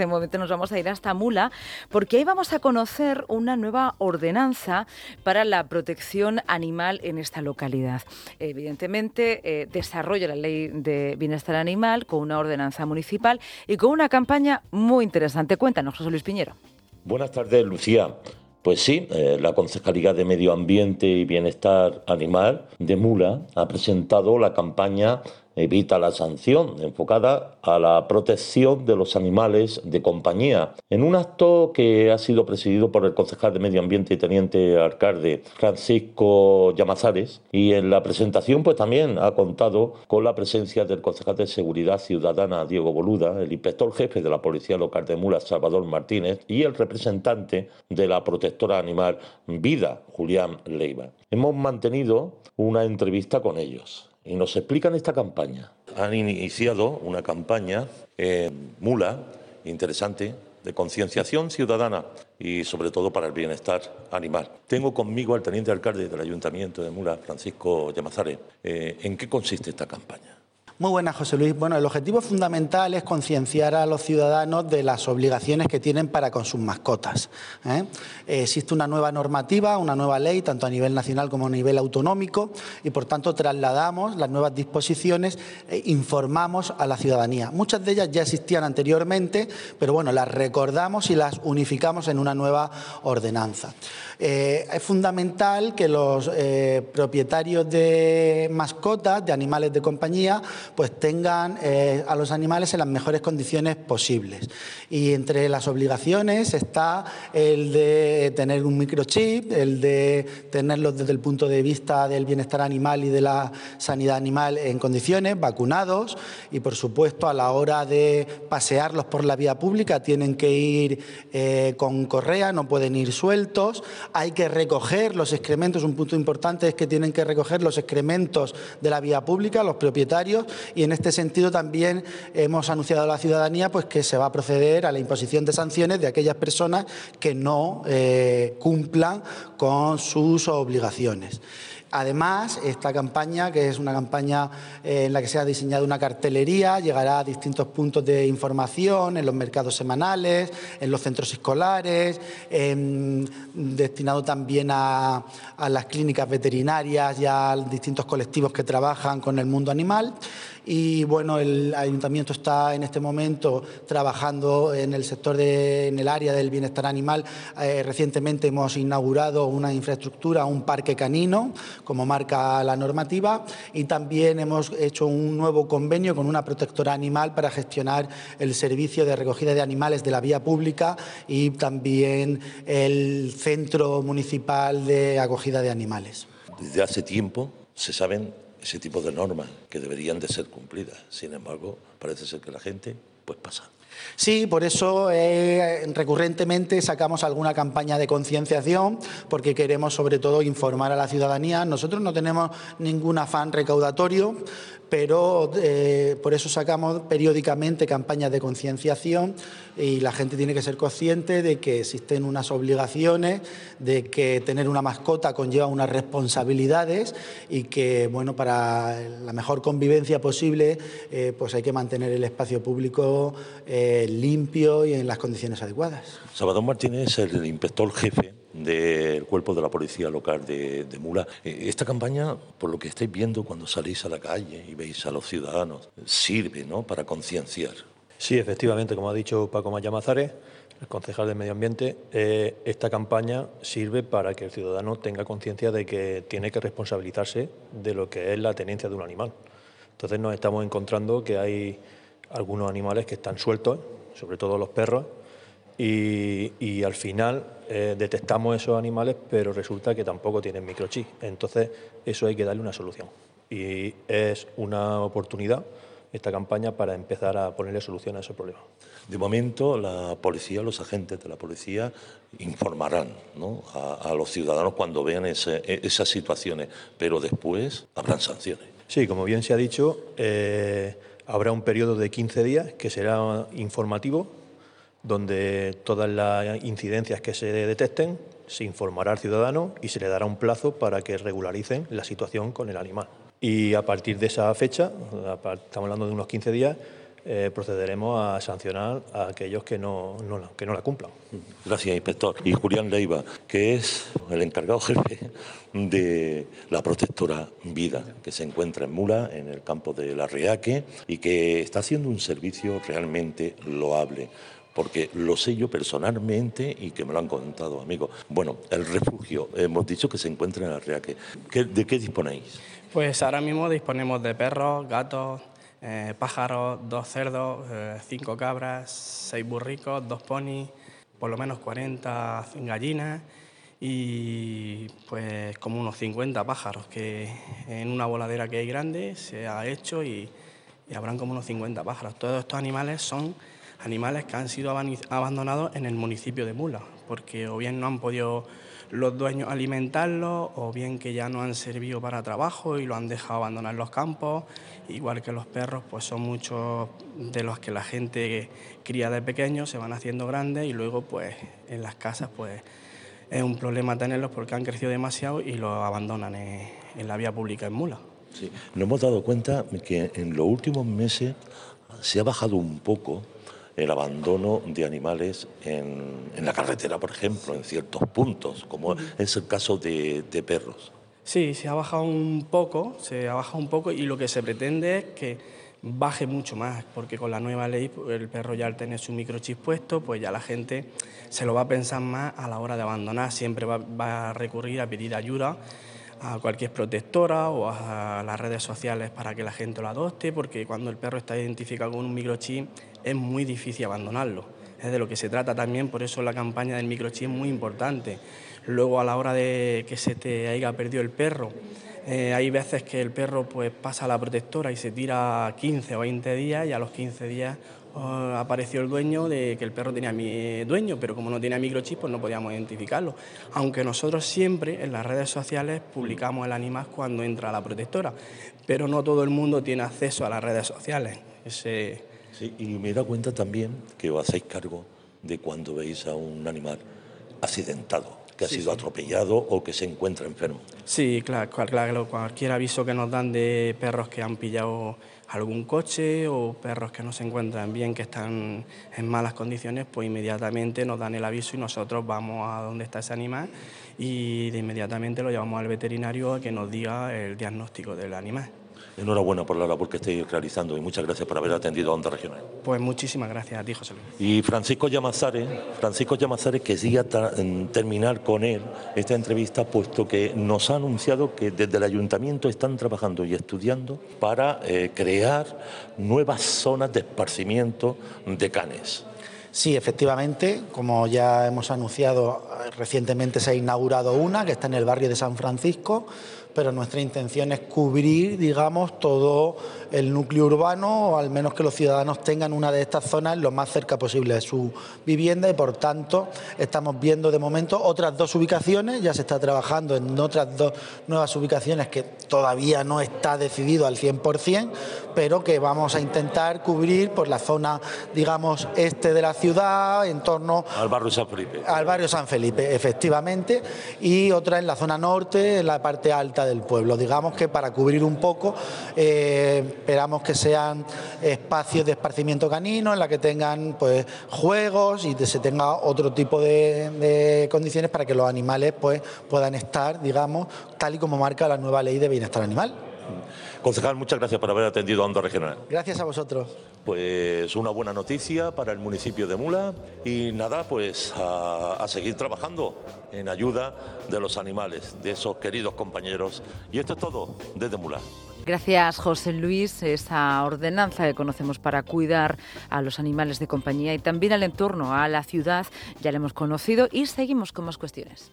De momento nos vamos a ir hasta Mula porque ahí vamos a conocer una nueva ordenanza para la protección animal en esta localidad. Evidentemente eh, desarrolla la ley de bienestar animal con una ordenanza municipal y con una campaña muy interesante. Cuéntanos, José Luis Piñero. Buenas tardes, Lucía. Pues sí, eh, la Concejalía de Medio Ambiente y Bienestar Animal de Mula ha presentado la campaña Evita la sanción, enfocada a la protección de los animales de compañía, en un acto que ha sido presidido por el concejal de Medio Ambiente y teniente alcalde Francisco Llamazares, y en la presentación pues también ha contado con la presencia del concejal de Seguridad Ciudadana Diego Boluda, el inspector jefe de la Policía Local de Mula Salvador Martínez y el representante de la protectora animal Vida Julián Leiva. Hemos mantenido una entrevista con ellos y nos explican esta campaña. Han iniciado una campaña en Mula, interesante, de concienciación ciudadana y sobre todo para el bienestar animal. Tengo conmigo al teniente alcalde del Ayuntamiento de Mula, Francisco Llamazares. Eh, ¿En qué consiste esta campaña? Muy buenas, José Luis. Bueno, el objetivo fundamental es concienciar a los ciudadanos de las obligaciones que tienen para con sus mascotas. ¿eh? Existe una nueva normativa, una nueva ley, tanto a nivel nacional como a nivel autonómico, y por tanto trasladamos las nuevas disposiciones e informamos a la ciudadanía. Muchas de ellas ya existían anteriormente, pero bueno, las recordamos y las unificamos en una nueva ordenanza. Eh, es fundamental que los eh, propietarios de mascotas, de animales de compañía, pues tengan eh, a los animales en las mejores condiciones posibles. Y entre las obligaciones está el de tener un microchip, el de tenerlos desde el punto de vista del bienestar animal y de la sanidad animal en condiciones, vacunados. Y por supuesto a la hora de pasearlos por la vía pública tienen que ir eh, con correa, no pueden ir sueltos, hay que recoger los excrementos, un punto importante es que tienen que recoger los excrementos de la vía pública, los propietarios, y en este sentido también hemos anunciado a la ciudadanía pues, que se va a proceder a la imposición de sanciones de aquellas personas que no eh, cumplan con sus obligaciones. Además, esta campaña, que es una campaña eh, en la que se ha diseñado una cartelería, llegará a distintos puntos de información, en los mercados semanales, en los centros escolares, destinado también a, a las clínicas veterinarias y a distintos colectivos que trabajan con el mundo animal y bueno, el ayuntamiento está en este momento trabajando en el sector de, en el área del bienestar animal. Eh, recientemente hemos inaugurado una infraestructura, un parque canino, como marca la normativa, y también hemos hecho un nuevo convenio con una protectora animal para gestionar el servicio de recogida de animales de la vía pública y también el centro municipal de acogida de animales. Desde hace tiempo se saben ese tipo de normas que deberían de ser cumplidas. Sin embargo, parece ser que la gente pues pasa. Sí, por eso eh, recurrentemente sacamos alguna campaña de concienciación, porque queremos sobre todo informar a la ciudadanía. Nosotros no tenemos ningún afán recaudatorio, pero eh, por eso sacamos periódicamente campañas de concienciación y la gente tiene que ser consciente de que existen unas obligaciones, de que tener una mascota conlleva unas responsabilidades y que, bueno, para la mejor convivencia posible, eh, pues hay que mantener el espacio público eh, limpio y en las condiciones adecuadas. Salvador Martínez el inspector jefe del cuerpo de la policía local de, Mula. Eh, esta campaña, por lo que estáis viendo cuando salís a la calle y veis a los ciudadanos, sirve ¿no? para concienciar. Sí, efectivamente, como ha dicho Paco Mayamazares, el concejal de Medio Ambiente, eh, esta campaña sirve para que el ciudadano tenga conciencia de que tiene que responsabilizarse de lo que es la tenencia de un animal. Entonces nos estamos encontrando que hay algunos animales que están sueltos, sobre todo los perros, y, al final eh, detectamos esos animales, pero resulta que tampoco tienen microchip. Entonces, eso hay que darle una solución. Y es una oportunidad esta campaña para empezar a ponerle solución a ese problema. De momento, la policía, los agentes de la policía informarán a, los ciudadanos cuando vean esas situaciones, pero después habrán sanciones. Sí, como bien se ha dicho, eh, habrá un periodo de 15 días que será informativo donde todas las incidencias que se detecten se informará al ciudadano y se le dará un plazo para que regularicen la situación con el animal. Y a partir de esa fecha, estamos hablando de unos 15 días, eh, procederemos a sancionar a aquellos que no, que no la cumplan. Gracias, inspector. Y Julián Leiva, que es el encargado jefe de la protectora Vida, que se encuentra en Mula, en el campo de la Reaque, y que está haciendo un servicio realmente loable porque lo sé yo personalmente y que me lo han contado amigos. Bueno, el refugio, hemos dicho que se encuentra en la Reaque. ¿De qué disponéis? Pues ahora mismo disponemos de perros, gatos, eh, pájaros, dos cerdos, eh, cinco cabras, seis burricos, dos ponis, por lo menos 40 gallinas y pues como unos 50 pájaros que en una voladera que hay grande se ha hecho y, y habrán como unos 50 pájaros. Todos estos animales son animales que han sido abandonados en el municipio de Mula, porque o bien no han podido los dueños alimentarlos o bien que ya no han servido para trabajo y lo han dejado abandonar en los campos, igual que los perros, pues son muchos de los que la gente cría de pequeños, se van haciendo grandes y luego pues en las casas pues es un problema tenerlos porque han crecido demasiado y los abandonan en, la vía pública en Mula. Sí, nos hemos dado cuenta que en los últimos meses se ha bajado un poco el abandono de animales en, la carretera, por ejemplo, en ciertos puntos, como es el caso de, perros. Sí, se ha bajado un poco, se ha bajado un poco y lo que se pretende es que baje mucho más, porque con la nueva ley el perro ya al tener su microchip puesto, pues ya la gente se lo va a pensar más a la hora de abandonar, siempre va, va a recurrir a pedir ayuda a cualquier protectora o a las redes sociales para que la gente lo adopte, porque cuando el perro está identificado con un microchip es muy difícil abandonarlo. Es de lo que se trata también, por eso la campaña del microchip es muy importante. Luego a la hora de que se te haya perdido el perro, eh, hay veces que el perro pues pasa a la protectora y se tira 15 o 20 días y a los 15 días oh, apareció el dueño de que el perro tenía mi dueño, pero como no tenía microchip pues no podíamos identificarlo. Aunque nosotros siempre en las redes sociales publicamos el animal cuando entra la protectora, pero no todo el mundo tiene acceso a las redes sociales. Sí, y me da cuenta también que os hacéis cargo de cuando veis a un animal accidentado, que ha sido atropellado o que se encuentra enfermo. Sí, claro, claro, cualquier aviso que nos dan de perros que han pillado algún coche o perros que no se encuentran bien, que están en malas condiciones, pues inmediatamente nos dan el aviso y nosotros vamos a donde está ese animal y de inmediatamente lo llevamos al veterinario a que nos diga el diagnóstico del animal. Enhorabuena por la labor que estáis realizando y muchas gracias por haber atendido a Onda Regional. Pues muchísimas gracias a ti, José Luis. Y Francisco Llamazares, Francisco Llamazares quería terminar con él esta entrevista, puesto que nos ha anunciado que desde el ayuntamiento están trabajando y estudiando para eh, crear nuevas zonas de esparcimiento de canes. Sí, efectivamente, como ya hemos anunciado, recientemente se ha inaugurado una que está en el barrio de San Francisco pero nuestra intención es cubrir, digamos, todo el núcleo urbano, o al menos que los ciudadanos tengan una de estas zonas lo más cerca posible de su vivienda y, por tanto, estamos viendo de momento otras dos ubicaciones, ya se está trabajando en otras dos nuevas ubicaciones que todavía no está decidido al 100%, pero que vamos a intentar cubrir por la zona, digamos, este de la ciudad, en torno... Al barrio San Felipe. Al barrio San Felipe, efectivamente, y otra en la zona norte, en la parte alta del pueblo. Digamos que para cubrir un poco, eh, esperamos que sean espacios de esparcimiento canino en la que tengan pues juegos y que se tenga otro tipo de, condiciones para que los animales pues puedan estar, digamos, tal y como marca la nueva ley de bienestar animal. Concejal, muchas gracias por haber atendido a Onda Regional. Gracias a vosotros. Pues una buena noticia para el municipio de Mula y nada, pues a, seguir trabajando en ayuda de los animales, de esos queridos compañeros. Y esto es todo desde Mula. Gracias, José Luis. Esa ordenanza que conocemos para cuidar a los animales de compañía y también al entorno, a la ciudad, ya la hemos conocido y seguimos con más cuestiones.